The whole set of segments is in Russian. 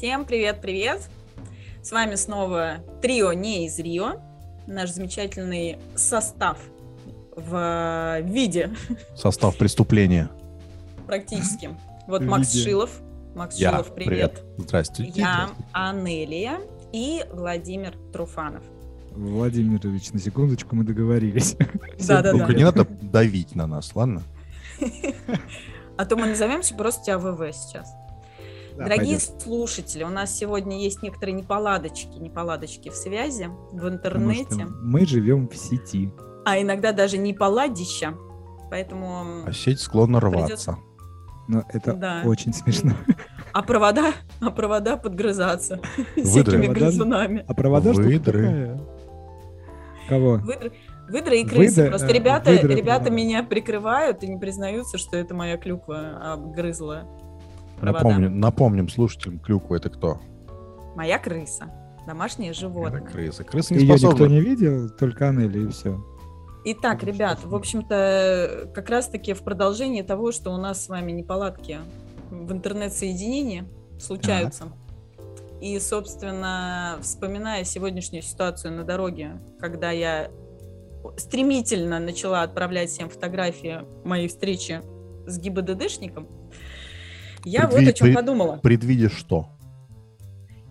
Всем привет-привет! С вами снова трио не из Рио, наш замечательный состав в виде Состав преступления. практически. Вот Макс виде. Шилов. Макс Я. Шилов, привет. Здравствуйте. Я Здравствуйте. Анелия и Владимир Труфанов. Владимирович, на секундочку мы договорились. Да-да-да. Только не надо давить на нас, ладно? А то мы назовемся просто АВВ сейчас. Да, Дорогие пойдет. слушатели, у нас сегодня есть некоторые неполадочки, неполадочки в связи, в интернете, что мы живем в сети. а иногда даже неполадища. Поэтому... А сеть склонна Придется- рваться. Но это Да. очень смешно. А провода, а провода подгрызаться Выдры. всякими Провода- грызунами. А провода Выдры. такая. Кого? Выдры, выдры и крысы. Выдра- Просто э, ребята, выдры ребята меня прикрывают и не признаются, что это моя клюква обгрызла провода. Напомним, напомним слушателям, клюква это кто? Моя крыса. Домашнее Это животное. крыса. Крысы не Ее никто способны. не видел, только Анели и все. Итак, ребят, в общем-то, как раз-таки в продолжении того, что у нас с вами неполадки в интернет-соединении случаются. И, собственно, вспоминая сегодняшнюю ситуацию на дороге, когда я стремительно начала отправлять всем фотографии моей встречи с ГИБДДшником, я вот Предви- о чем пред- подумала. Предвидишь что?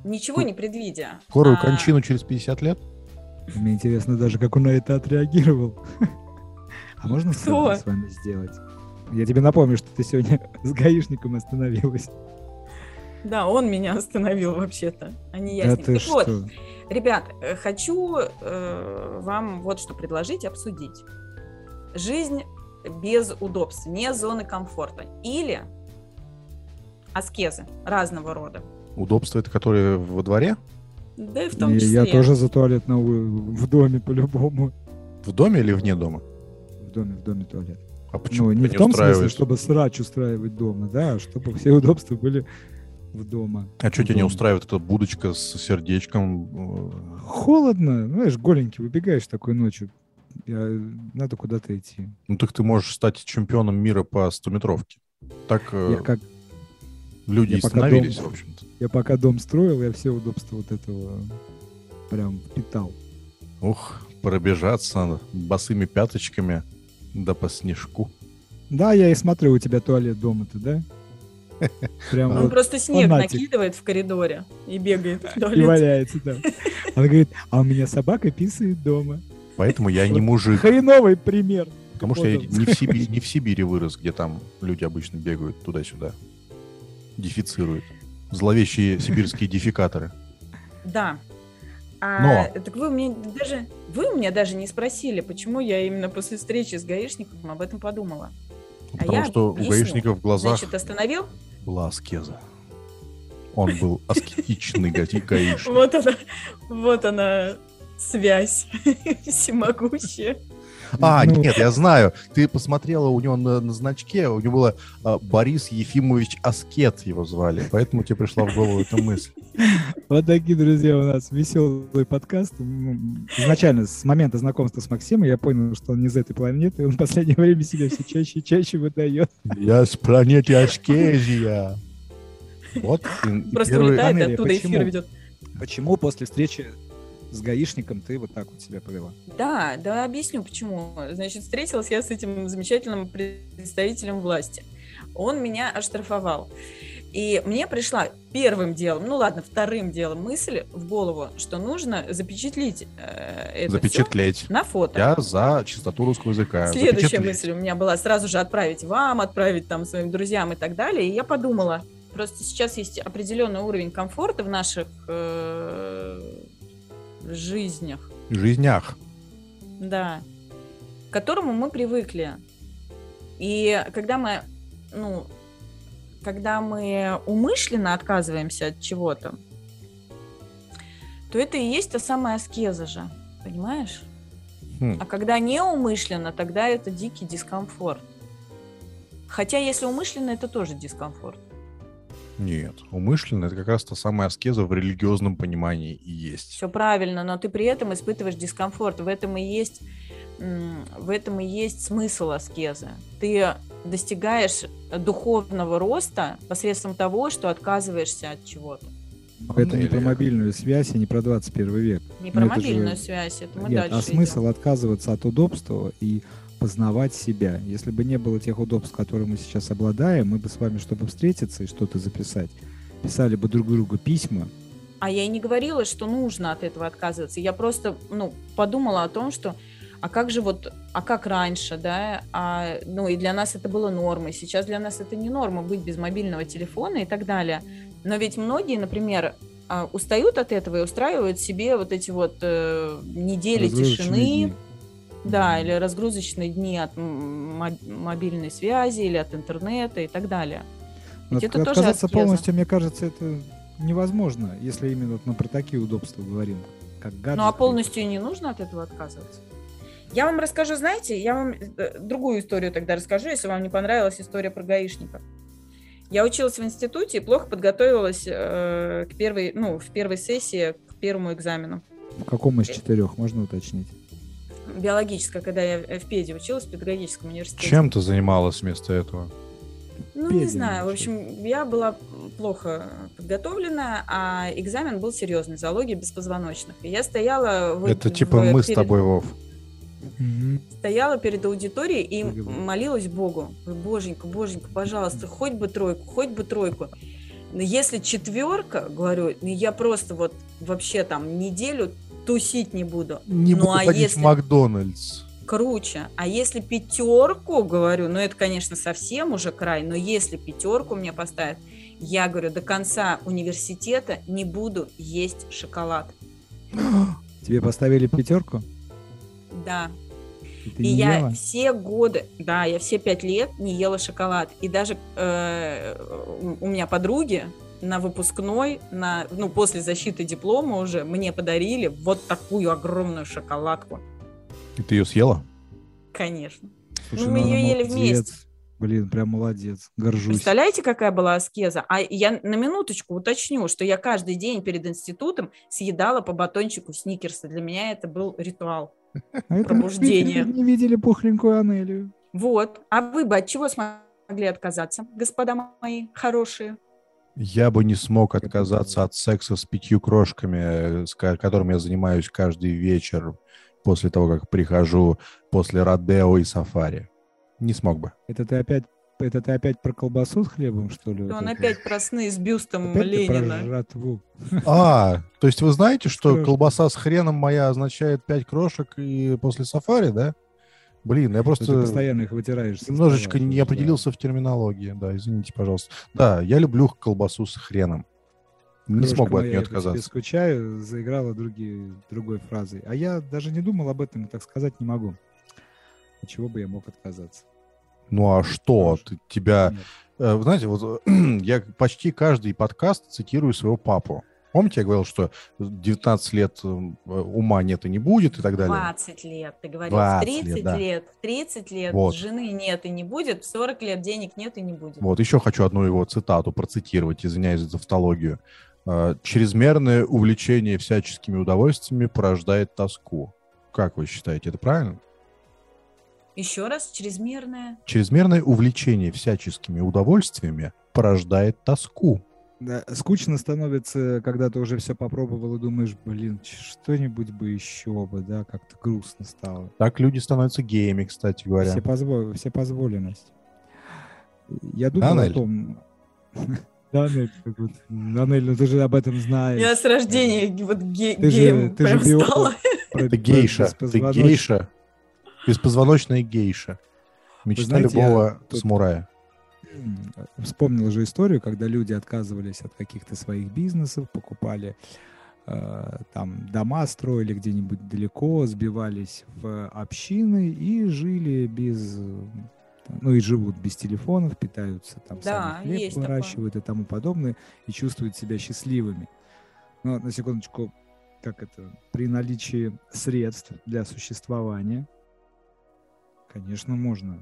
Ничего не предвидя. Скорую а, кончину через 50 лет? Мне интересно даже, как он на это отреагировал. А можно Кто? селфи с вами сделать? Я тебе напомню, что ты сегодня с гаишником остановилась. Да, он меня остановил вообще-то, а не я Да с ним. ты Так вот, что? Ребят, э, хочу э, вам вот что предложить, обсудить. Жизнь без удобств, не зоны комфорта. Или аскезы разного рода. Удобство это которые во дворе? Да и в том И числе. Я тоже за туалет на у- в доме по-любому. В доме или вне дома? В доме, в доме туалет. А почему Ну, не в том смысле, устраивает? чтобы срач устраивать дома, да, а чтобы все удобства были в дома. А что тебя не устраивает эта будочка с сердечком? Холодно, ну, знаешь, голенький, выбегаешь такой ночью, я- надо куда-то идти. Ну так ты можешь стать чемпионом мира по 100-метровке. Так э, Я, как, люди я и становились, дом- в общем-то. я пока дом строил, я все удобства вот этого прям питал. Ух, пробежаться босыми пяточками да по снежку. Да, я и смотрю, у тебя туалет дома-то, да? Прям Он вот просто снег фанатик. накидывает в коридоре и бегает в и туалет. валяется там. Он говорит, а у меня собака писает дома. Поэтому я не мужик. Хреновый пример. Потому что я Вот не в, Сибири, не в Сибири вырос, где там люди обычно бегают туда-сюда. Дефицируют. Зловещие сибирские дефикаторы. Да. А, Но- Так вы мне даже вы меня даже не спросили, почему я именно после встречи с гаишником об этом подумала. А Потому я что у объясню. гаишника в глазах Значит, остановил? была аскеза. Он был аскетичный га- гаишник. Вот она, вот она связь всемогущая. А, Ну, нет, я знаю. Ты посмотрела у него на, на значке, у него было а, Борис Ефимович Аскет его звали, поэтому тебе пришла в голову эта мысль. Вот такие, друзья, у нас веселый подкаст. М, Изначально, с момента знакомства с Максимом, я понял, что он не из этой планеты. Он в последнее время себя все чаще и чаще выдает. Я с планеты Аскезия. Вот Просто первый- улетает оттуда эфир почему? ведет. Почему после встречи с гаишником ты вот так вот себя повела? Да, да, объясню почему. Значит, встретилась я с этим замечательным представителем власти. Он меня оштрафовал. И мне пришла первым делом, ну ладно, вторым делом мысль в голову, что нужно запечатлить э, это Запечатлеть. на фото. Я за чистоту русского языка. Следующая мысль у меня была сразу же отправить вам, отправить там своим друзьям и так далее. И я подумала, просто сейчас есть определенный уровень комфорта в наших э, жизнях, В жизнях. да, к которому мы привыкли. И когда мы, ну, когда мы умышленно отказываемся от чего-то, то это и есть та самая аскеза же, понимаешь? Хм. А когда неумышленно, тогда это дикий дискомфорт. Хотя, если умышленно, это тоже дискомфорт. Нет, умышленно это как раз та самая аскеза в религиозном понимании и есть. Все правильно, но ты при этом испытываешь дискомфорт. В этом и есть, в этом и есть смысл аскезы. Ты достигаешь духовного роста посредством того, что отказываешься от чего-то. Это не про мобильную связь и не про 21 век. Не про мобильную же... связь, это мы Нет, дальше а смысл идем. отказываться от удобства и познавать себя. Если бы не было тех удобств, которые мы сейчас обладаем, мы бы с вами, чтобы встретиться и что-то записать, писали бы друг другу письма. А я и не говорила, что нужно от этого отказываться. Я просто ну, подумала о том, что а как же вот, а как раньше, да, а, ну и для нас это было нормой, сейчас для нас это не норма быть без мобильного телефона и так далее. Но ведь многие, например, а, устают от этого и устраивают себе вот эти вот э, недели тишины, дни. Да, или разгрузочные дни от мобильной связи или от интернета и так далее. Ведь это отказаться тоже полностью, мне кажется, это невозможно, если именно мы про такие удобства говорим, как гаджеты. Ну а полностью не нужно от этого отказываться. Я вам расскажу, знаете, я вам э, другую историю тогда расскажу, если вам не понравилась история про гаишников. Я училась в институте и плохо подготовилась э, к первой, ну, в первой сессии к первому экзамену. В каком из четырех, можно уточнить? Биологическая, когда я в ПЕДе училась, в педагогическом университете. Чем ты занималась вместо этого? Ну, Педин, не знаю. В общем, я была плохо подготовлена, а экзамен был серьезный, зоология беспозвоночных. И я стояла... Это в, типа в, мы перед... с тобой, Вов. Стояла перед аудиторией и молилась Богу. Боженька, боженька, пожалуйста, хоть бы тройку, хоть бы тройку. Но если четверка, говорю, ну, я просто вот вообще там неделю тусить не буду. Не ну, буду а ходить если... в Макдональдс. Круче. А если пятерку, говорю, ну это, конечно, совсем уже край, но если пятерку мне поставят, я говорю, до конца университета не буду есть шоколад. Тебе поставили пятерку? Да. И, и я ела? все годы, да, я все пять лет не ела шоколад. И даже э, у меня подруги на выпускной, на, ну, после защиты диплома уже мне подарили вот такую огромную шоколадку. И ты ее съела? Конечно. Слушай, ну, мы ее ели вместе. Блин, прям молодец. Горжусь. Представляете, какая была аскеза? А я на минуточку уточню, что я каждый день перед институтом съедала по батончику сникерса. Для меня это был ритуал пробуждения. Не видели пухленькую Анелию. Вот. А вы бы от чего смогли отказаться, господа мои хорошие? Я бы не смог отказаться от секса с пятью крошками, с которым я занимаюсь каждый вечер после того, как прихожу после Родео и Сафари. Не смог бы. Это ты опять это ты опять про колбасу с хлебом, что ли? Он вот опять про сны с бюстом опять Ленина. Про жратву. А, то есть вы знаете, что колбаса с хреном моя означает пять крошек и после сафари, да? Блин, я просто... Ты постоянно их вытираешь. Немножечко стола, не определился да. в терминологии, да, извините, пожалуйста. Да, я люблю колбасу с хреном. Не Крошка смог бы от нее отказаться. Я скучаю, заиграла другие, другой фразой. А я даже не думал об этом, так сказать не могу. От чего бы я мог отказаться? Ну а что? Ты, тебя... Э, вы знаете, вот я почти каждый подкаст цитирую своего папу. Помните, я говорил, что 19 лет э, ума нет и не будет и так далее? 20 лет, ты говорил. 20 30 лет, да. лет, 30 лет вот. жены нет и не будет, 40 лет денег нет и не будет. Вот, еще хочу одну его цитату процитировать, извиняюсь за тавтологию. «Э, «Чрезмерное увлечение всяческими удовольствиями порождает тоску». Как вы считаете, это правильно? Еще раз, чрезмерное... Чрезмерное увлечение всяческими удовольствиями порождает тоску. Да, скучно становится, когда ты уже все попробовал и думаешь, блин, что-нибудь бы еще бы, да, как-то грустно стало. Так люди становятся геями, кстати говоря. Все, позво... все позволенность. Я думал Анель. о том... Да, Анель, ну ты же об этом знаешь. Я с рождения вот ге- ты геем же, ты стала. Ты гейша, ты гейша. Беспозвоночная гейша. Мечта знаете, любого тут... самурая. Вспомнил же историю, когда люди отказывались от каких-то своих бизнесов, покупали э, там дома, строили где-нибудь далеко, сбивались в общины и жили без ну и живут без телефонов, питаются там да, сами хлеб выращивают такое. и тому подобное, и чувствуют себя счастливыми. Но на секундочку, как это, при наличии средств для существования, конечно, можно.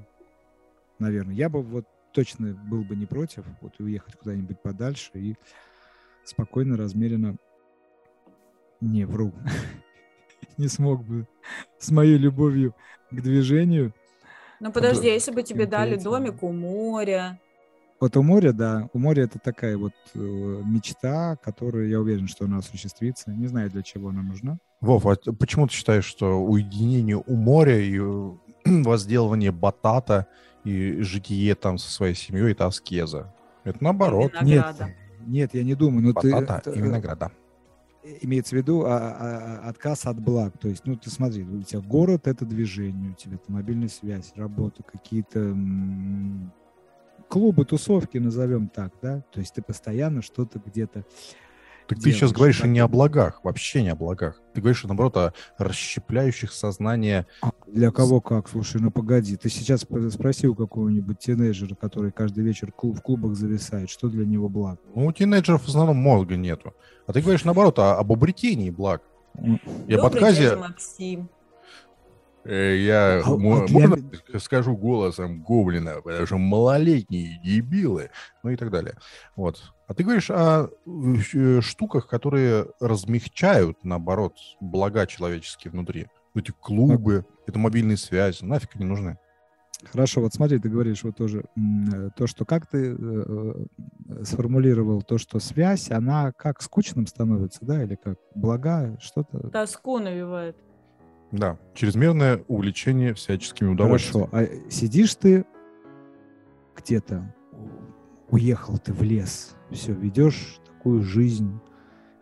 Наверное. Я бы вот точно был бы не против вот уехать куда-нибудь подальше и спокойно, размеренно не вру. не смог бы с моей любовью к движению. Ну подожди, а если бы тебе дали домик у моря, Вот у моря, да, у моря это такая вот э, мечта, которую я уверен, что она осуществится. Не знаю, для чего она нужна. Вов, а почему ты считаешь, что уединение у моря и возделывание батата и житие там со своей семьей это аскеза? Это наоборот. Нет, нет, я не думаю. Но батата ты, и винограда имеется в виду а, а, а, отказ от благ. То есть, ну, ты смотри, у тебя город — это движение, у тебя это мобильная связь, работа, какие-то клубы, тусовки, назовем так, да? То есть ты постоянно что-то где-то так ты сейчас говоришь так. не о благах, вообще не о благах. Ты говоришь, наоборот, о расщепляющих сознание. А для кого как? Слушай, ну погоди. Ты сейчас спроси у какого-нибудь тинейджера, который каждый вечер в клубах зависает, что для него благ? Ну, у тинейджеров в основном мозга нету. А ты говоришь, наоборот, о, об обретении благ. И об отказе... Максим. Э, я а, можно для... скажу голосом гоблина, потому что малолетние дебилы, ну и так далее. Вот. А ты говоришь о э, штуках, которые размягчают, наоборот, блага человеческие внутри. Эти клубы, это мобильная связь, нафиг они нужны. Хорошо, вот смотри, ты говоришь вот тоже э, то, что как ты э, сформулировал то, что связь, она как скучным становится, да, или как блага, что-то. Тоску навевает. Да, чрезмерное увлечение всяческими удовольствиями. Хорошо, а сидишь ты где-то, уехал ты в лес, все, ведешь такую жизнь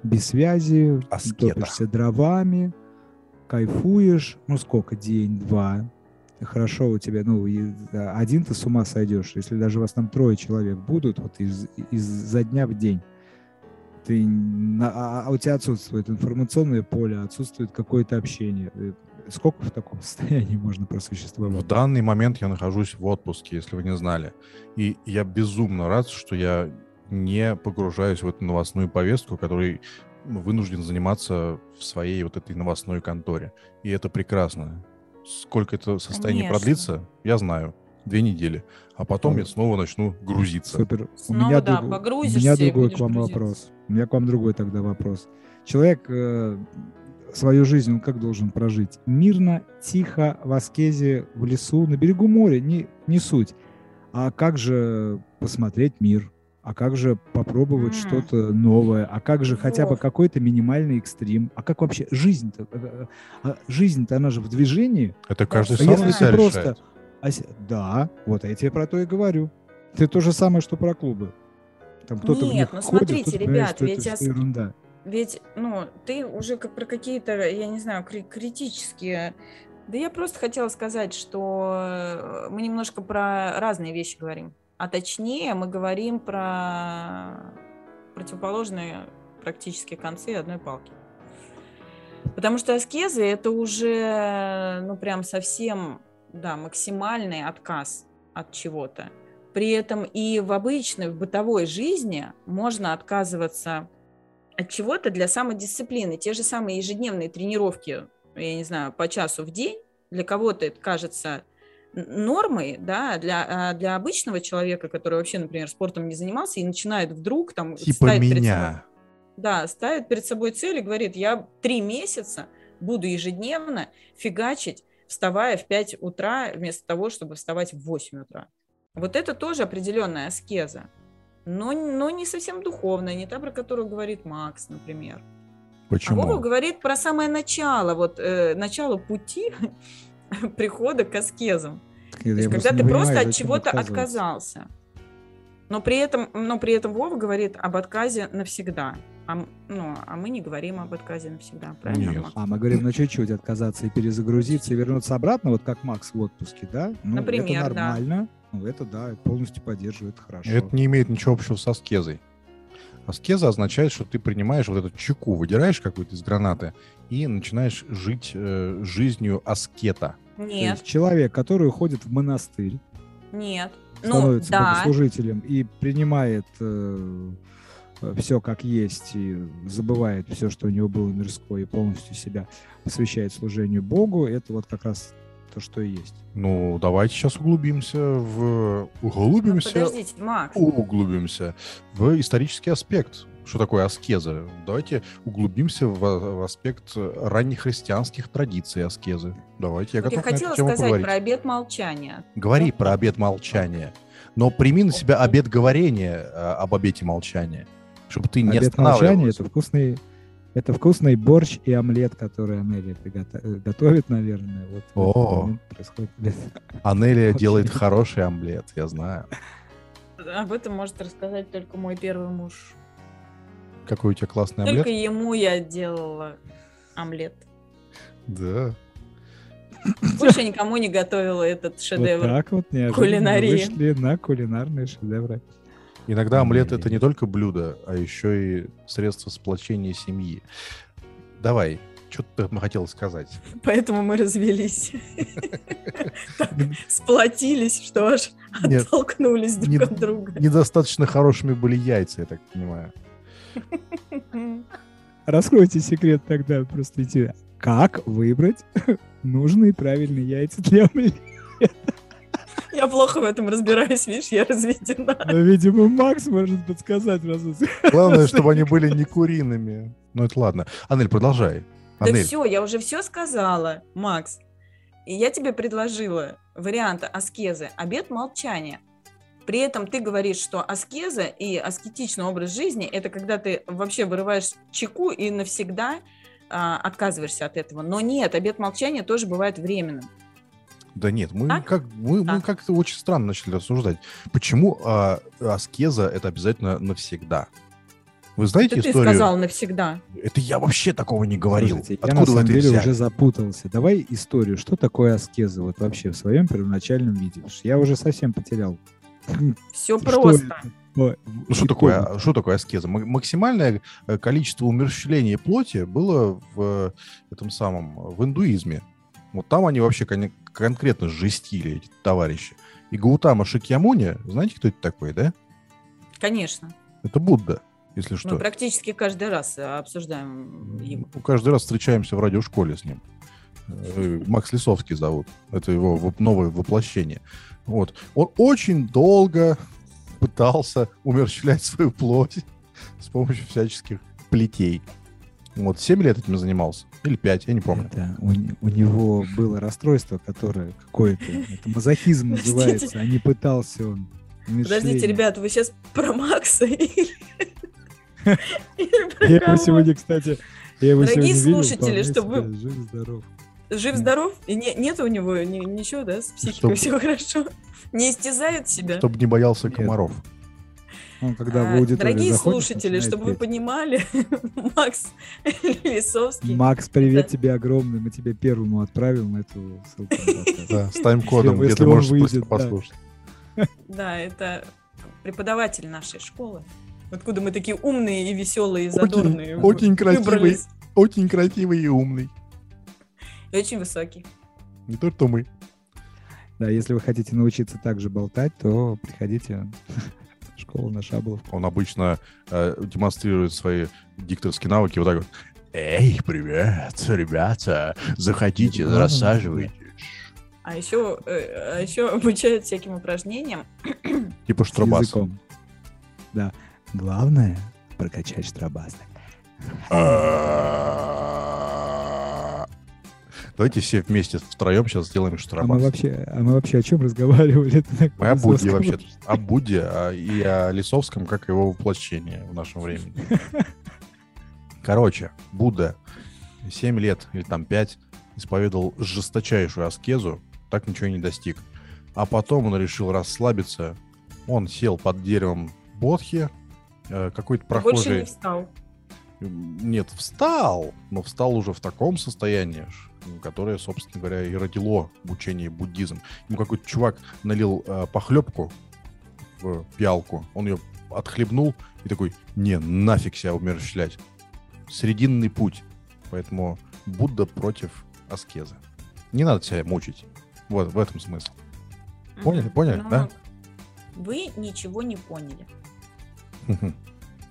без связи, Аскета. топишься дровами, кайфуешь, ну сколько, день-два, хорошо у тебя, ну, один ты с ума сойдешь, если даже у вас там трое человек будут, вот из, из-за дня в день, ты, а, а у тебя отсутствует информационное поле, отсутствует какое-то общение. Э, сколько в таком состоянии можно просуществовать? В данный момент я нахожусь в отпуске, если вы не знали. И я безумно рад, что я не погружаюсь в эту новостную повестку, которой вынужден заниматься в своей вот этой новостной конторе. И это прекрасно. Сколько это состояние Конечно. продлится, я знаю. Две недели. А потом я снова начну грузиться. Супер. Снова, у меня, да, друг... у меня другой к вам грузиться. вопрос. У меня к вам другой тогда вопрос. Человек э, свою жизнь он как должен прожить? Мирно, тихо, в аскезе, в лесу, на берегу моря, не, не суть. А как же посмотреть мир? А как же попробовать mm. что-то новое? А как же хотя бы какой-то минимальный экстрим? А как вообще жизнь-то? Э, э, а жизнь-то она же в движении. Это каждый а сам если себя просто... решает. А, да, вот я тебе про то и говорю. Это то же самое, что про клубы. Там кто-то Нет, ну ходит, смотрите, ребят, ведь я... ерунда. Ведь, ну, ты уже как про какие-то, я не знаю, критические... Да я просто хотела сказать, что э, мы немножко про разные вещи говорим. А точнее, мы говорим про противоположные практически концы одной палки. Потому что аскезы – это уже, ну, прям совсем, да, максимальный отказ от чего-то. При этом и в обычной, в бытовой жизни можно отказываться от чего-то для самодисциплины. Те же самые ежедневные тренировки, я не знаю, по часу в день, для кого-то это кажется нормой, да, для, а для обычного человека, который вообще, например, спортом не занимался и начинает вдруг там... Типа ставит меня. Перед собой, да, ставит перед собой цель и говорит, я три месяца буду ежедневно фигачить, вставая в 5 утра, вместо того, чтобы вставать в 8 утра. Вот это тоже определенная аскеза, но, но не совсем духовная, не та, про которую говорит Макс, например. Почему? А Вова говорит про самое начало, вот э, начало пути прихода к аскезам. То есть, когда ты просто от чего-то отказался. Но при этом, но при этом Вова говорит об отказе навсегда. А, ну, а мы не говорим об отказе навсегда, правильно? Нет. А мы говорим на чуть-чуть отказаться и перезагрузиться и вернуться обратно, вот как Макс в отпуске, да? Ну, Например, это нормально. Да. Ну, это да, полностью поддерживает, хорошо. Это не имеет ничего общего с аскезой. Аскеза означает, что ты принимаешь вот эту чеку, выдираешь какую-то из гранаты и начинаешь жить э, жизнью аскета. Нет. То есть человек, который уходит в монастырь. Нет. Ну, становится ну, да. служителем и принимает э, все как есть и забывает все, что у него было мирское, и полностью себя посвящает служению Богу, это вот как раз то, что и есть. Ну, давайте сейчас углубимся в... Углубимся... Ну, подождите, Макс. Углубимся в исторический аспект. Что такое аскеза? Давайте углубимся в, в аспект раннехристианских традиций аскезы. Давайте, я готов Я хотела на эту тему сказать поговорить. про обет молчания. Говори про обет молчания. Но прими на себя обет говорения э, об обете молчания, чтобы ты не Обед молчания — это вкусный, это вкусный борщ и омлет, который пригото- э, готовит, наверное. Вот О. происходит. Анелия делает хороший омлет, я знаю. Об этом может рассказать только мой первый муж. Какой у тебя классный Только омлет. ему я делала омлет. Да. Больше никому не готовила этот Вот шедевр. так вот неожиданно Кулинарии. вышли на кулинарные шедевры. Иногда омлет это не только блюдо, а еще и средство сплочения семьи. Давай, что ты там хотела сказать? Поэтому мы развелись. Сплотились, что аж оттолкнулись друг от друга. недостаточно хорошими были яйца, я так понимаю. Раскройте секрет тогда, просто идти. Как выбрать нужные правильные яйца для омлета? Я плохо в этом разбираюсь, видишь, я разведена. Ну, видимо, Макс может подсказать. раз Главное, чтобы они были не куриными. Ну, это ладно. Анель, продолжай. Да Анель, все, я уже все сказала, Макс. И я тебе предложила варианты аскезы, обед молчания. При этом ты говоришь, что аскеза и аскетичный образ жизни – это когда ты вообще вырываешь чеку и навсегда а, отказываешься от этого. Но нет, обед молчания тоже бывает временным. Да нет, мы, Так? как, мы, мы А. как-то очень странно начали рассуждать. Почему а, аскеза это обязательно навсегда? Вы знаете Это ты историю? сказал навсегда. Это я вообще такого не говорил. Слушайте, я на Откуда самом деле взяли? уже запутался. Давай историю. Что такое аскеза вот вообще в своем первоначальном виде? Я уже совсем потерял. Все Что просто. это? Ну, что такое, а, что такое аскеза? Максимальное э, количество умерщвления плоти было в э, этом самом, в индуизме. Вот там они вообще конкретно жестили, эти товарищи. И Гаутама Шакьямуни, знаете, кто это такой, да? Конечно. Это Будда, если Мы что. практически каждый раз э, обсуждаем его. Ну, Каждый раз встречаемся в радиошколе с ним. Э, Макс Лисовский зовут. Это его новое воплощение. Вот. Он очень долго пытался умерщвлять свою плоть с помощью всяческих плетей. Вот, 7 лет этим занимался. Или 5, я не помню. Это у, у него было расстройство, которое какое-то, это мазохизм называется, а не пытался он. Подождите, ребят, вы сейчас про Макса или, Я его сегодня, кстати, я его Дорогие слушатели, чтобы Жив-здоров. Жив-здоров? И не- нет у него ни- ничего, да, с психикой Чтоб- все хорошо? Не истязает себя? Чтобы не боялся Нет. Он когда в А, аудиторию Дорогие заходит, слушатели, чтобы вы петь. понимали, Макс Лисовский. Макс, привет Да. тебе огромный. Мы тебе первому отправим эту ссылку. Да, с тайм-кодом, Если- где ты можешь выйдет, просто да. послушать. Да, это преподаватель нашей школы. Откуда мы такие умные и веселые, и Очень- задорные. очень вы- красивый. Очень красивый и умный. И очень высокий. Не то, что мы. Да, если вы хотите научиться так же болтать, то приходите в школу на Шаболовку. Он обычно э, демонстрирует свои дикторские навыки вот так вот. Эй, привет, ребята, заходите, рассаживайтесь. А еще, э, а еще обучают всяким упражнениям. Типа С штробас. языком. Да. Главное — прокачать штробасы. Давайте все вместе втроем сейчас сделаем А мы вообще, а мы вообще о чем разговаривали? Мы о Будде вообще. О Будде а, и о Лисовском, как его воплощение в нашем времени. Короче, Будда 7 лет или там 5 исповедовал жесточайшую аскезу, так ничего и не достиг. А потом он решил расслабиться. Он сел под деревом Бодхи. э, Какой-то Больше не прохожий... встал. Нет, встал, но встал уже в таком состоянии, которое, собственно говоря, и родило учение буддизм. Ему какой-то чувак налил э, похлебку в пиалку, он ее отхлебнул и такой, не, нафиг себя умерщвлять. Срединный путь. Поэтому Будда против аскезы. Не надо себя мучить. Вот в этом смысл. Поняли, поняли, Но да? Вы ничего не поняли.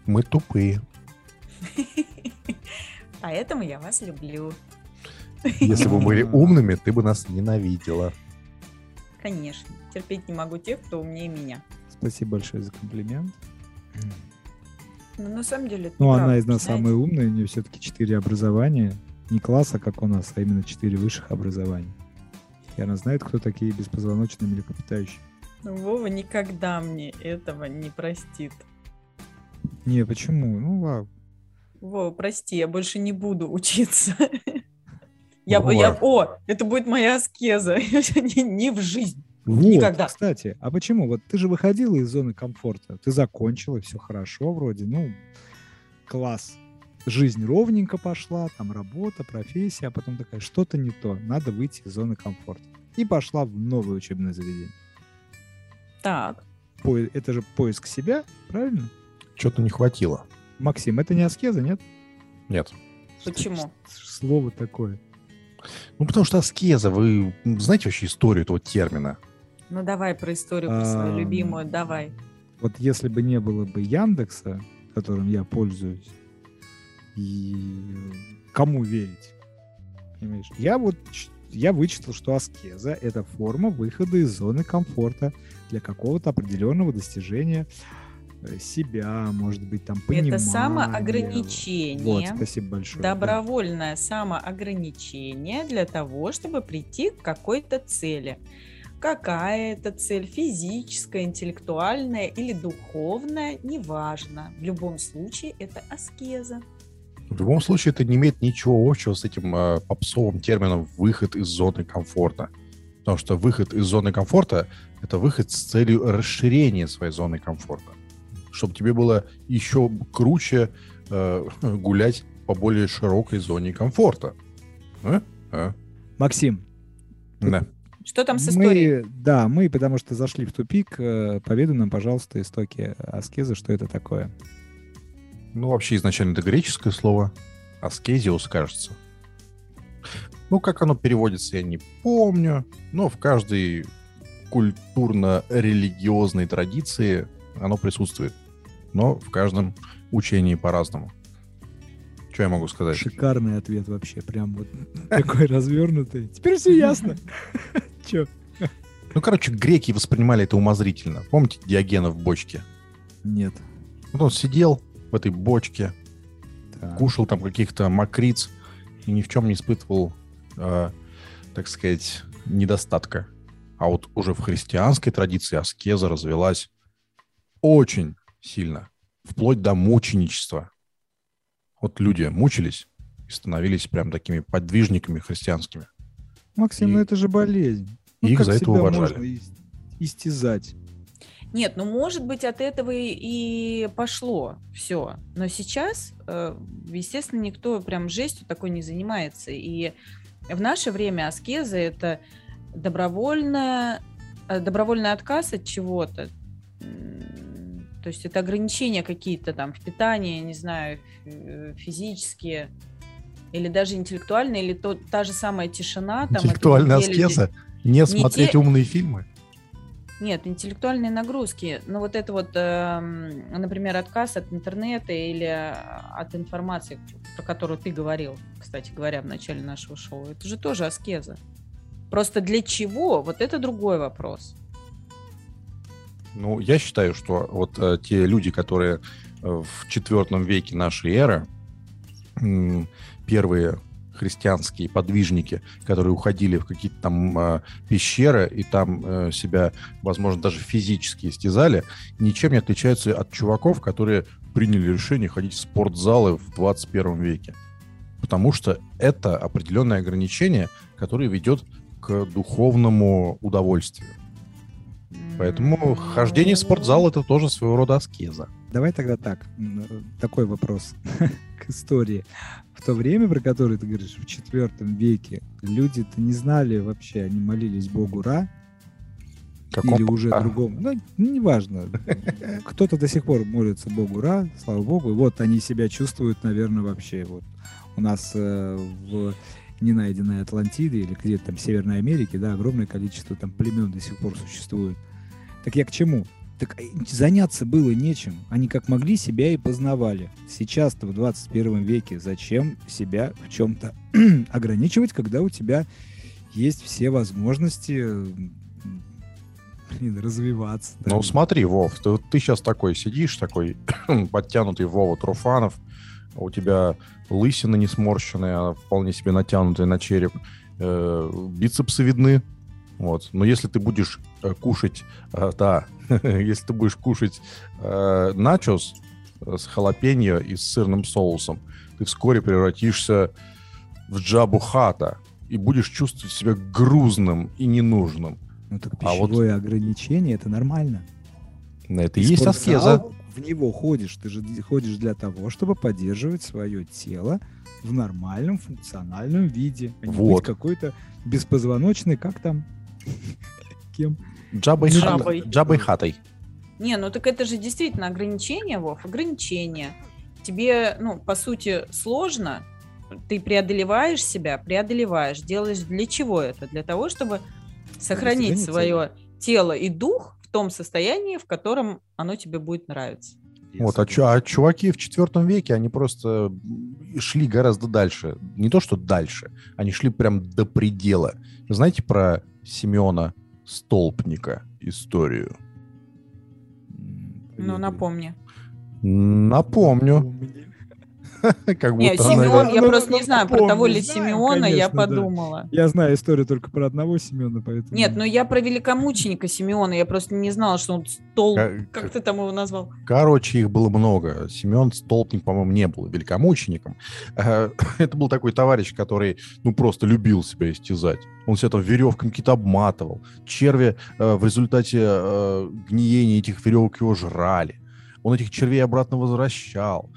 Мы тупые. Поэтому я вас люблю. Если бы мы были умными, ты бы нас ненавидела. Конечно. Терпеть не могу тех, кто умнее меня. Спасибо большое за комплимент. Но на самом деле... Ну, она правда, из нас знаете. самая умная, у нее все-таки четыре образования. Не класса, как у нас, а именно четыре высших образования. И она знает, кто такие беспозвоночные млекопитающие. Вова никогда мне этого не простит. Не, почему? Ну, ладно. Вова, прости, я больше не буду учиться. Я, Вова. я, о, это будет моя аскеза. не, не в жизнь. Вот, Никогда. кстати, а почему? Вот ты же выходила из зоны комфорта, ты закончила, все хорошо вроде, ну, класс. Жизнь ровненько пошла, там работа, профессия, а потом такая, что-то не то, надо выйти из зоны комфорта. И пошла в новое учебное заведение. Так, По- Это же поиск себя, правильно? Что-то не хватило. Максим, это не аскеза, нет? Нет. почему? Слово такое. Ну, потому что аскеза, вы знаете вообще историю этого термина? Ну давай про историю про свою любимую, давай. Вот если бы не было бы Яндекса, которым я пользуюсь, и кому верить? Понимаешь? Я вот я вычитал, что аскеза — это форма выхода из зоны комфорта для какого-то определенного достижения э, себя, может быть, там, понимания. Это Вот, самоограничение, спасибо большое. да. добровольное самоограничение для того, чтобы прийти к какой-то цели. Какая это цель, физическая, интеллектуальная или духовная, неважно. В любом случае это аскеза. В любом случае, это не имеет ничего общего с этим э, попсовым термином «выход из зоны комфорта». Потому что выход из зоны комфорта — это выход с целью расширения своей зоны комфорта. Чтобы тебе было еще круче э, гулять по более широкой зоне комфорта. А? А? Максим, Да. Что там с историей? мы, да, мы, потому что зашли в тупик, э, поведай нам, пожалуйста, истоки аскезы, что это такое. Ну, вообще, изначально это греческое слово. Аскезиус, кажется. Ну, как оно переводится, я не помню. Но в каждой культурно-религиозной традиции оно присутствует. Но в каждом учении по-разному. Что я могу сказать? Шикарный ответ вообще, прям вот такой развернутый. Теперь все ясно. Че? Ну, короче, греки воспринимали это умозрительно. Помните Диогена в бочке? Нет. Вот он сидел в этой бочке, Так. кушал там каких-то мокриц и ни в чем не испытывал, э, так сказать, недостатка. А вот уже в христианской традиции аскеза развелась очень сильно, вплоть до мученичества. Вот люди мучились и становились прям такими подвижниками христианскими. Максим, ну И- это же болезнь. Ну, их как за это себя уважали. истязать? Нет, ну может быть от этого и, и пошло все. Но сейчас, э, естественно, никто прям жестью такой не занимается. И в наше время аскеза это добровольная, э, добровольный отказ от чего-то. То есть это ограничения какие-то там в питании, не знаю, фи- физические или даже интеллектуальные, или то, та же самая тишина. Там, Интеллектуальная аскеза. Не смотреть те- умные фильмы. Нет, интеллектуальные нагрузки. Ну, вот это вот, эм, например, отказ от интернета или э, от информации, про которую ты говорил, кстати говоря, в начале нашего шоу, это же тоже аскеза. Просто для чего? Вот это другой вопрос. Ну, я считаю, что вот э, те люди, которые э, в четвертом веке нашей эры, м, первые христианские подвижники, которые уходили в какие-то там э, пещеры и там э, себя, возможно, даже физически истязали, ничем не отличаются от чуваков, которые приняли решение ходить в спортзалы в 21 веке. Потому что это определенное ограничение, которое ведет к духовному удовольствию. Поэтому хождение в спортзал это тоже своего рода аскеза. Давай тогда так. Такой вопрос к истории. В то время, про которое ты говоришь, в четвертом веке, люди-то не знали вообще, они молились Богу Ра Каком- или уже А, другому. Ну, неважно. Кто-то до сих пор молится Богу Ра, слава Богу. И вот они себя чувствуют, наверное, вообще. Вот у нас э, в ненайденной Атлантиде или где-то там Северной Америке, да, огромное количество там племен до сих пор существует. Так я к чему? Так э, заняться было нечем. Они как могли себя и познавали. Сейчас-то в 21 веке зачем себя в чем-то ограничивать, когда у тебя есть все возможности блин, развиваться. Ну там. смотри, Вов, ты, ты сейчас такой сидишь, такой подтянутый Вова Труфанов, у тебя лысина не сморщенная, а вполне себе натянутая на череп, э, бицепсы видны, Вот. Но если ты будешь кушать, э, да, если ты будешь кушать э, начос с халапеньо и с сырным соусом, ты вскоре превратишься в Джабу Хата и будешь чувствовать себя грузным и ненужным. Ну так пищевое а вот... ограничение это нормально. Это и есть аскеза. В него ходишь, ты же ходишь для того, чтобы поддерживать свое тело в нормальном функциональном виде, а не вот. быть какой-то беспозвоночный, как там Кем? Джабой, Джабой. Джабой хатой. Не, ну так это же действительно ограничение, Вов, ограничение. Тебе, ну, по сути, сложно, ты преодолеваешь себя, преодолеваешь, делаешь для чего это? Для того, чтобы сохранить свое тело и дух в том состоянии, в котором оно тебе будет нравиться. Вот, а, а чуваки в четвертом веке, они просто шли гораздо дальше. Не то, что дальше, они шли прям до предела. Знаете про Семена Столпника историю? Ну, напомни. Напомню. как будто Нет, Симеон, я просто не знаю, про того ли Симеона я подумала. Я знаю историю только про одного Симеона, поэтому... Нет, но я про великомученика Симеона, я просто не знала, что он столб... Как ты там его назвал? Короче, их было много. Семен Столпник, по-моему, не был великомучеником. Это был такой товарищ, который, ну, просто любил себя истязать. Он себя там веревками какие-то обматывал. Черви э, в результате э, гниения этих веревок его жрали. Он этих червей обратно возвращал.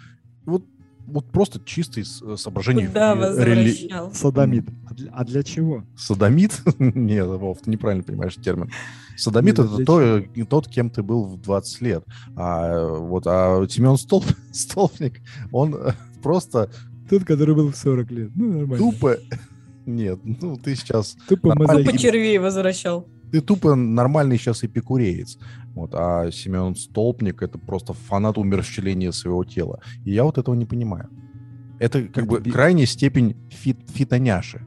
Вот вот просто чистые э, соображения. Куда возвращал? Садомит. А для, а для чего? Садомит? Нет, Вов, ты неправильно понимаешь термин. Садомит это то, тот, кем ты был в 20 лет. А вот а Семен Столп, Столпник, он э, просто... Тот, который был в 40 лет. Ну, нормально. Тупо... Нет, ну ты сейчас... Тупо, тупо червей возвращал ты тупо нормальный сейчас эпикуреец. Вот, а Семен Столпник это просто фанат умерщвления своего тела. И я вот этого не понимаю. Это как это бы би... крайняя степень фит, фитоняши.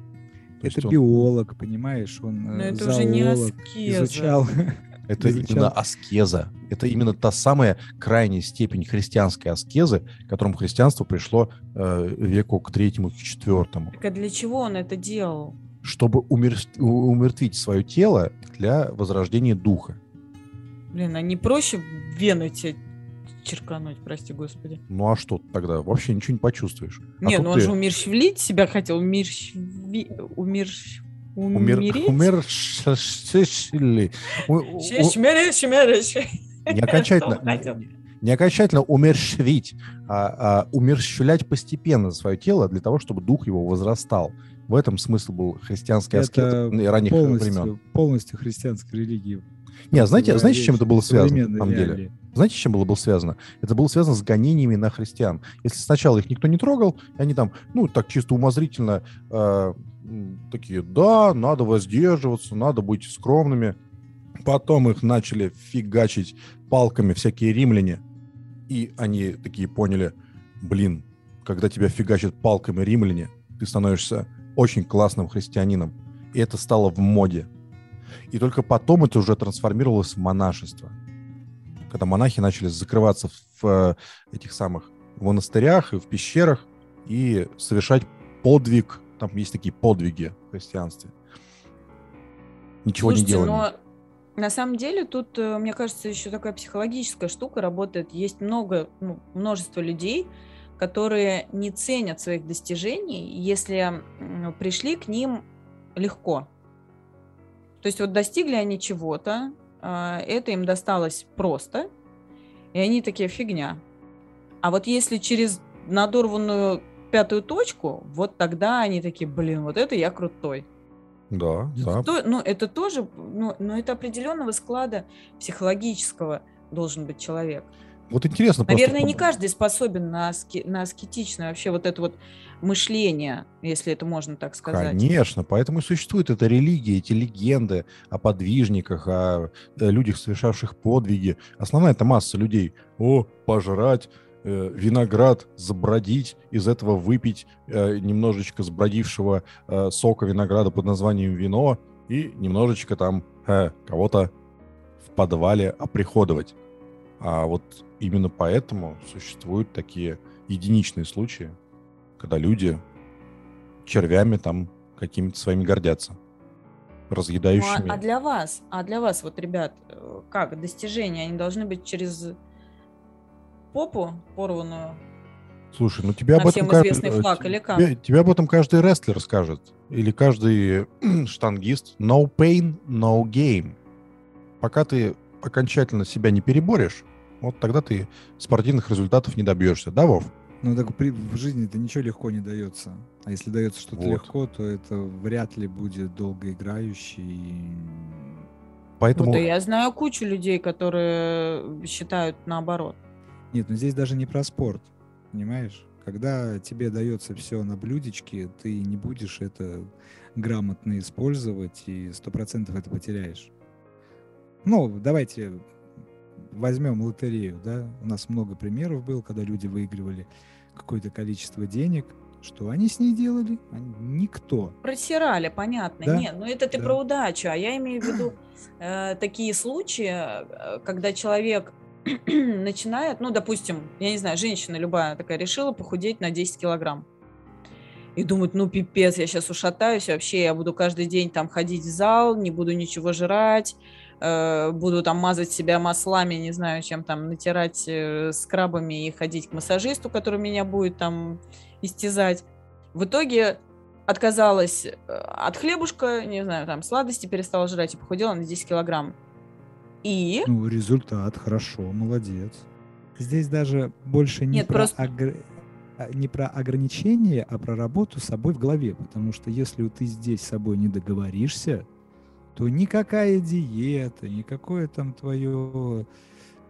То это биолог, он... понимаешь, он Но это зоолог, уже не аскеза. изучал. Это изучал. именно аскеза. Это именно та самая крайняя степень христианской аскезы, к которому христианство пришло э, веку к третьему, к четвертому. Так а для чего он это делал? Чтобы умер... умертвить свое тело для возрождения духа. Блин, а не проще вены тебе черкануть, прости господи. Ну а что тогда? Вообще ничего не почувствуешь. А не, а ну он ты... же умерщвлить себя хотел, умерщви... умерщ... Умереть? Умерщвили. Не окончательно, не окончательно умерщвить, а, а умерщвлять постепенно свое тело для того, чтобы дух его возрастал. В этом смысл был христианский аскет ранних полностью, времен. Полностью христианской религии. Не, знаете, знаете, с чем это было связано на самом деле? Знаете, с чем было, было связано? Это было связано с гонениями на христиан. Если сначала их никто не трогал, и они там, ну, так чисто умозрительно э, такие, да, надо воздерживаться, надо быть скромными. Потом их начали фигачить палками всякие римляне. И они такие поняли, блин, когда тебя фигачат палками римляне, ты становишься очень классным христианином. И это стало в моде. И только потом это уже трансформировалось в монашество. Когда монахи начали закрываться в э, этих самых монастырях и в пещерах и совершать подвиг. Там есть такие подвиги в христианстве. Ничего Слушайте, не делали. Но на самом деле тут, э, мне кажется, еще такая психологическая штука работает. Есть много, ну, множество людей, которые не ценят своих достижений, если пришли к ним легко. То есть вот достигли они чего-то, а, это им досталось просто, и они такие фигня. А вот если через надорванную пятую точку, вот тогда они такие, блин, вот это я крутой. Да, да. То, ну, это тоже, ну, но это определенного склада психологического должен быть человек. Вот интересно. Наверное, просто... не каждый способен на, аски... на аскетичное вообще вот это вот мышление, если это можно так сказать. Конечно, поэтому и существует эта религия, эти легенды о подвижниках, о э, людях, совершавших подвиги. Основная это масса людей. О, пожрать, э, виноград забродить, из этого выпить э, немножечко сбродившего э, сока винограда под названием вино и немножечко там э, кого-то в подвале оприходовать. А вот именно поэтому существуют такие единичные случаи, когда люди червями там какими-то своими гордятся. разъедающими. Ну, а, а для вас, а для вас, вот, ребят, э, как достижения, они должны быть через попу порванную? Слушай, ну тебя об этом каждый, флаг, или как? Тебя, тебя об этом каждый рестлер скажет. Или каждый штангист. No pain, no game. Пока ты окончательно себя не переборешь, вот тогда ты спортивных результатов не добьешься. Да, Вов? Ну так при, в жизни это ничего легко не дается. А если дается что-то Вот. легко, то это вряд ли будет долгоиграющий. Поэтому... Ну, да я знаю кучу людей, которые считают наоборот. Нет, ну здесь даже не про спорт, понимаешь? Когда тебе дается все на блюдечке, ты не будешь это грамотно использовать и сто процентов это потеряешь. Ну, давайте возьмем лотерею, да? У нас много примеров было, когда люди выигрывали какое-то количество денег. Что они с ней делали? Никто. Просирали, понятно. Да, Нет, ну это ты да. про удачу. А я имею в виду э, такие случаи, э, когда человек начинает, ну, допустим, я не знаю, женщина любая такая решила похудеть на 10 килограмм. И думает, ну, пипец, я сейчас ушатаюсь, вообще я буду каждый день там ходить в зал, не буду ничего жрать, э, буду там мазать себя маслами, не знаю, чем там, натирать э, скрабами и ходить к массажисту, который меня будет там истязать. В итоге отказалась э, от хлебушка, не знаю, там, сладости перестала жрать и похудела на 10 килограмм. И... Ну, результат, хорошо, молодец. Здесь даже больше не, Нет, про, просто- огр- а, не про ограничения, а про работу с собой в голове. Потому что если ты здесь с собой не договоришься, то никакая диета, никакое там твое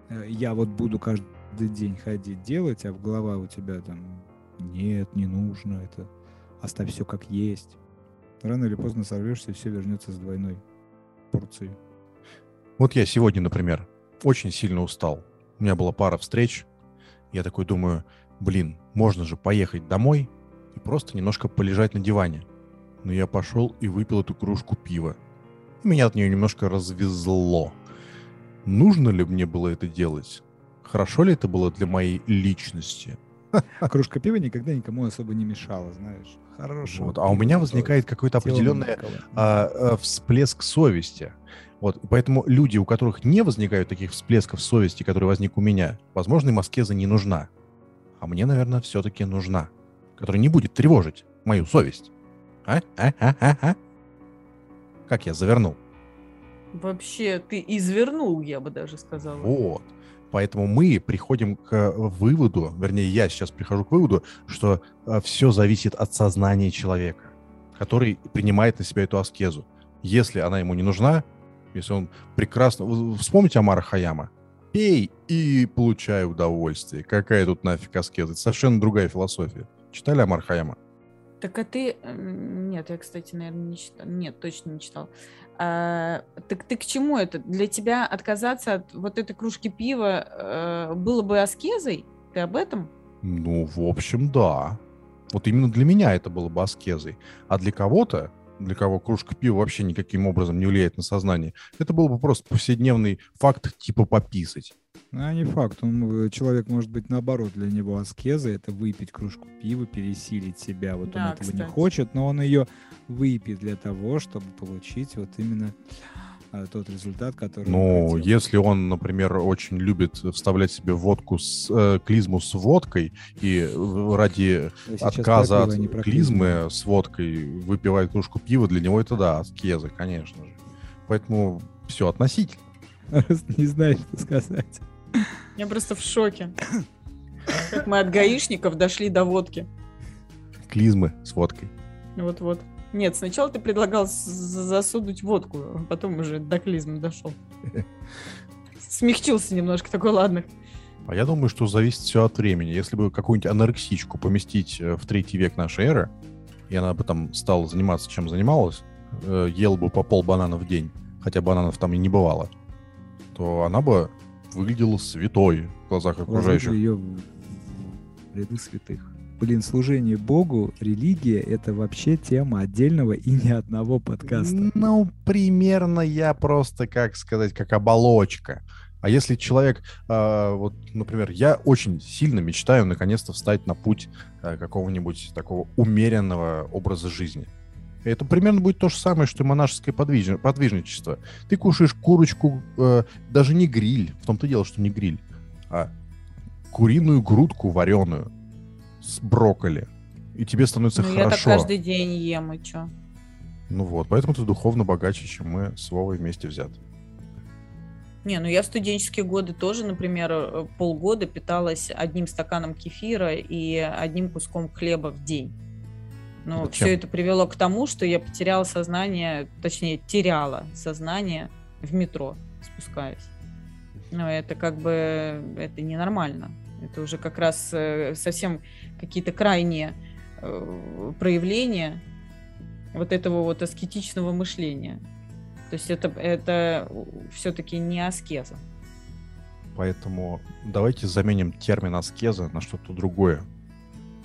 э, я вот буду каждый день ходить делать, а в голова у тебя там нет, не нужно это, оставь все как есть. Рано или поздно сорвешься, и все вернется с двойной порцией. Вот я сегодня, например, очень сильно устал. У меня была пара встреч. Я такой думаю, блин, можно же поехать домой и просто немножко полежать на диване. Но я пошел и выпил эту кружку пива. Меня от нее немножко развезло. Нужно ли мне было это делать? Хорошо ли это было для моей личности? Кружка пива никогда никому особо не мешала, знаешь. Хорошо. Вот. А у меня возникает какой-то определенный а, а, всплеск совести. Вот, и поэтому люди, у которых не возникают таких всплесков совести, которые возник у меня, возможно, им аскеза не нужна. А мне, наверное, все-таки нужна. Которая не будет тревожить мою совесть. А? А? А? А? А? Как я завернул? Вообще, ты извернул, я бы даже сказала. Вот. Поэтому мы приходим к выводу, вернее, я сейчас прихожу к выводу, что все зависит от сознания человека, который принимает на себя эту аскезу. Если она ему не нужна, если он прекрасно... Вспомните Амара Хаяма. Пей и получай удовольствие. Какая тут нафиг аскеза? Это совершенно другая философия. Читали Амар Хаяма? Так а ты... Нет, я, кстати, наверное, не читал. Нет, точно не читал. А, так ты к чему это? Для тебя отказаться от вот этой кружки пива э, было бы аскезой? Ты об этом? Ну, в общем, да. Вот именно для меня это было бы аскезой. А для кого-то, для кого кружка пива вообще никаким образом не влияет на сознание, это был бы просто повседневный факт типа пописать. А не факт. Он, э, человек может быть наоборот для него аскеза. Это выпить кружку пива, пересилить себя. Вот Да, он этого не кстати. хочет, но он ее выпьет для того, чтобы получить вот именно а, тот результат, который он Ну, если он, например, очень любит вставлять себе водку с э, клизму с водкой и в- ради отказа от а не клизмы с водкой выпивает кружку пива, для него это да, аскеза, конечно же. Поэтому все относительно. Не знаешь, что сказать. Я просто в шоке. Как мы от гаишников дошли до водки. Клизмы с водкой. Вот-вот. Нет, сначала ты предлагал засунуть водку, а потом уже до клизмы дошел. Смягчился немножко, такой, ладно. А я думаю, что зависит все от времени. Если бы какую-нибудь анорексичку поместить э, в третий век нашей эры, и она бы там стала заниматься, чем занималась, э, ел бы по пол банана в день, хотя бананов там и не бывало, то она бы выглядела святой в глазах окружающих. ее в ряды святых. Блин, служение Богу, религия — это вообще тема отдельного и ни одного подкаста. Ну, примерно я просто, как сказать, как оболочка. А если человек, э, вот, например, я очень сильно мечтаю наконец-то встать на путь э, какого-нибудь такого умеренного образа жизни. Это примерно будет то же самое, что и монашеское подвиж... подвижничество. Ты кушаешь курочку, э, даже не гриль, в том-то дело, что не гриль, а куриную грудку вареную с брокколи. И тебе становится ну, хорошо. Я так каждый день ем, и чё? Ну вот, поэтому ты духовно богаче, чем мы с Вовой вместе взяты. Не, ну я в студенческие годы тоже, например, э, полгода питалась одним стаканом кефира и одним куском хлеба в день. Но Зачем? все это привело к тому, что я потеряла сознание, точнее, теряла сознание в метро, спускаясь. Но это как бы, это ненормально. Это уже как раз э, совсем какие-то крайние э, проявления вот этого вот аскетичного мышления. То есть это, это все-таки не аскеза. Поэтому давайте заменим термин аскеза на что-то другое.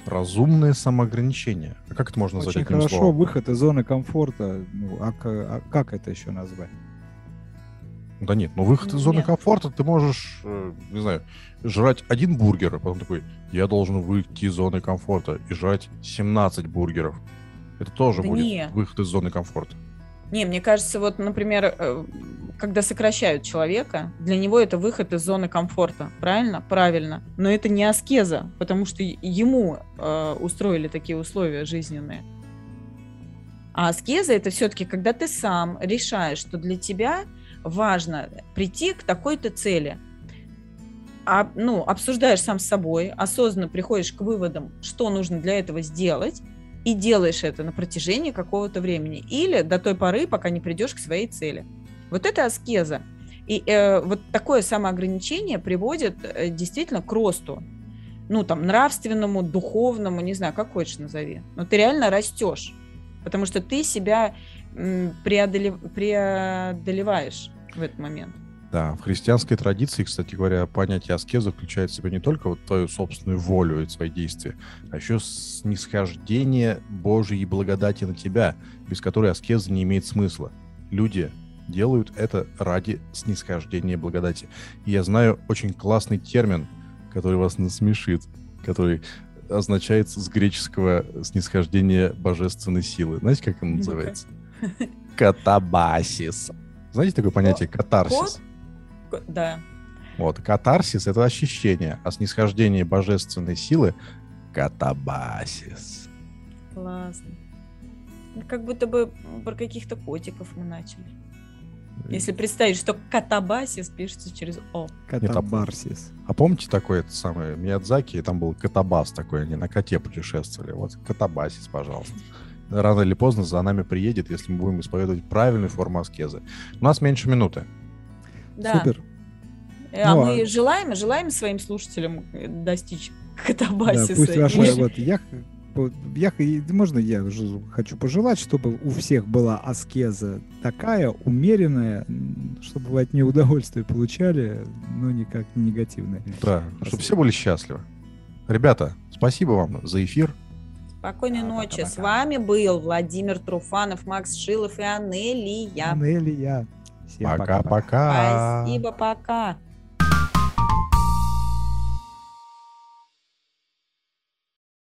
Разумное самоограничение. А как это можно назвать Очень хорошо, словом? выход из зоны комфорта. Ну, а, а как это еще назвать? Да нет, но выход из зоны нет. комфорта ты можешь, э, не знаю, жрать один бургер, а потом такой, я должен выйти из зоны комфорта и жрать 17 бургеров. Это тоже да будет не. выход из зоны комфорта. Не, мне кажется, вот, например, э, когда сокращают человека, для него это выход из зоны комфорта, правильно? Правильно. Но это не аскеза, потому что ему э, устроили такие условия жизненные. А аскеза это все-таки, когда ты сам решаешь, что для тебя важно прийти к такой-то цели. А, ну, обсуждаешь сам с собой, осознанно приходишь к выводам, что нужно для этого сделать, и делаешь это на протяжении какого-то времени или до той поры, пока не придешь к своей цели. Вот это аскеза. И э, вот такое самоограничение приводит э, действительно к росту. Ну, там, нравственному, духовному, не знаю, как хочешь назови. Но ты реально растешь, потому что ты себя преодолев... преодолеваешь в этот момент. Да, в христианской традиции, кстати говоря, понятие аскеза включает в себя не только вот твою собственную волю и свои действия, а еще снисхождение Божьей благодати на тебя, без которой аскеза не имеет смысла. Люди делают это ради снисхождения благодати. И я знаю очень классный термин, который вас насмешит, который означает с греческого снисхождение божественной силы. Знаете, как он называется? Катабасис. Знаете такое понятие катарсис? Да. Вот, катарсис — это ощущение, а снисхождение божественной силы — катабасис. Классно. Ну, как будто бы про каких-то котиков мы начали. Если представить, что катабасис пишется через О. Катабарсис. а, а помните такой это самый Миядзаки, там был катабас такой, они на коте путешествовали. Вот катабасис, пожалуйста. Рано или поздно за нами приедет, если мы будем исповедовать правильную форму аскезы. У нас меньше минуты. Да. Супер. А ну, мы а... желаем, желаем своим слушателям достичь катабасиса. Да, пусть ваша, вот, я, я, можно я хочу пожелать, чтобы у всех была аскеза такая, умеренная, чтобы вы от нее удовольствие получали, но никак не негативное. Да, Аскеза. чтобы все были счастливы. Ребята, спасибо вам за эфир. Спокойной да, ночи. Пока, С вами был Владимир Труфанов, Макс Шилов и Анелия. Анелия. Пока-пока. Спасибо, пока.